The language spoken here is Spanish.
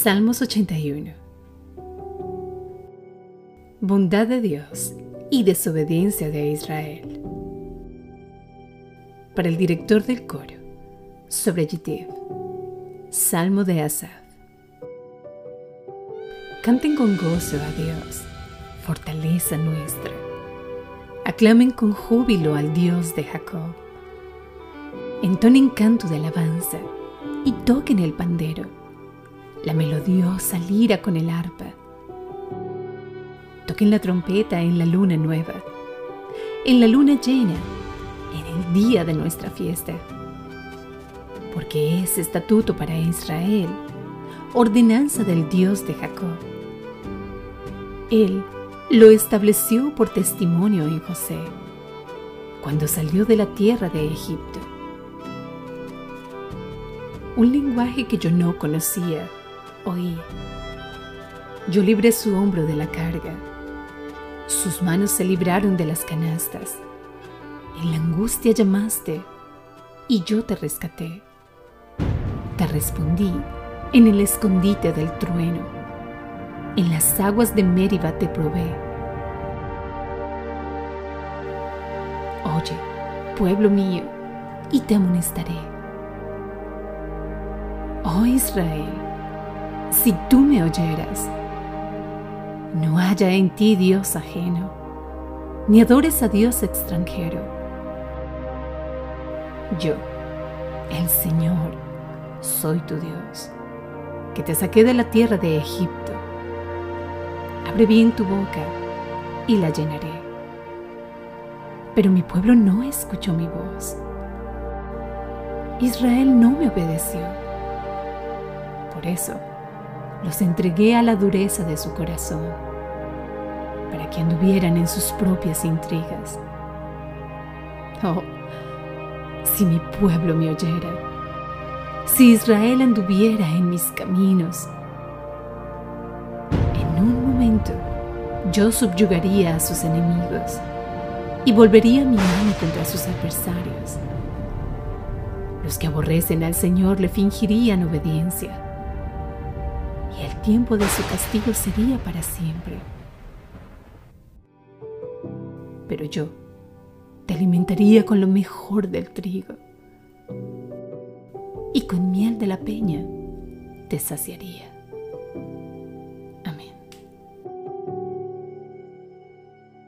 Salmos 81 Bondad de Dios y desobediencia de Israel. Para el director del coro, sobre Yitiv, Salmo de Asaf. Canten con gozo a Dios, fortaleza nuestra. Aclamen con júbilo al Dios de Jacob. Entonen canto de alabanza y toquen el pandero, la melodiosa lira con el arpa. Toquen la trompeta en la luna nueva, en la luna llena, en el día de nuestra fiesta. Porque es estatuto para Israel, ordenanza del Dios de Jacob. Él lo estableció por testimonio en José, cuando salió de la tierra de Egipto. Un lenguaje que yo no conocía, oí. Yo libré su hombro de la carga. Sus manos se libraron de las canastas. En la angustia llamaste y yo te rescaté. Te respondí en el escondite del trueno en las aguas de Mériba te probé. Oye, pueblo mío, y te amonestaré. Oh Israel, si tú me oyeras, no haya en ti Dios ajeno, ni adores a Dios extranjero. Yo, el Señor, soy tu Dios, que te saqué de la tierra de Egipto Abre bien tu boca y la llenaré. Pero mi pueblo no escuchó mi voz. Israel no me obedeció. Por eso los entregué a la dureza de su corazón, para que anduvieran en sus propias intrigas. Oh, si mi pueblo me oyera, si Israel anduviera en mis caminos, yo subyugaría a sus enemigos y volvería mi mano contra sus adversarios. Los que aborrecen al Señor le fingirían obediencia y el tiempo de su castigo sería para siempre. Pero yo te alimentaría con lo mejor del trigo y con miel de la peña te saciaría.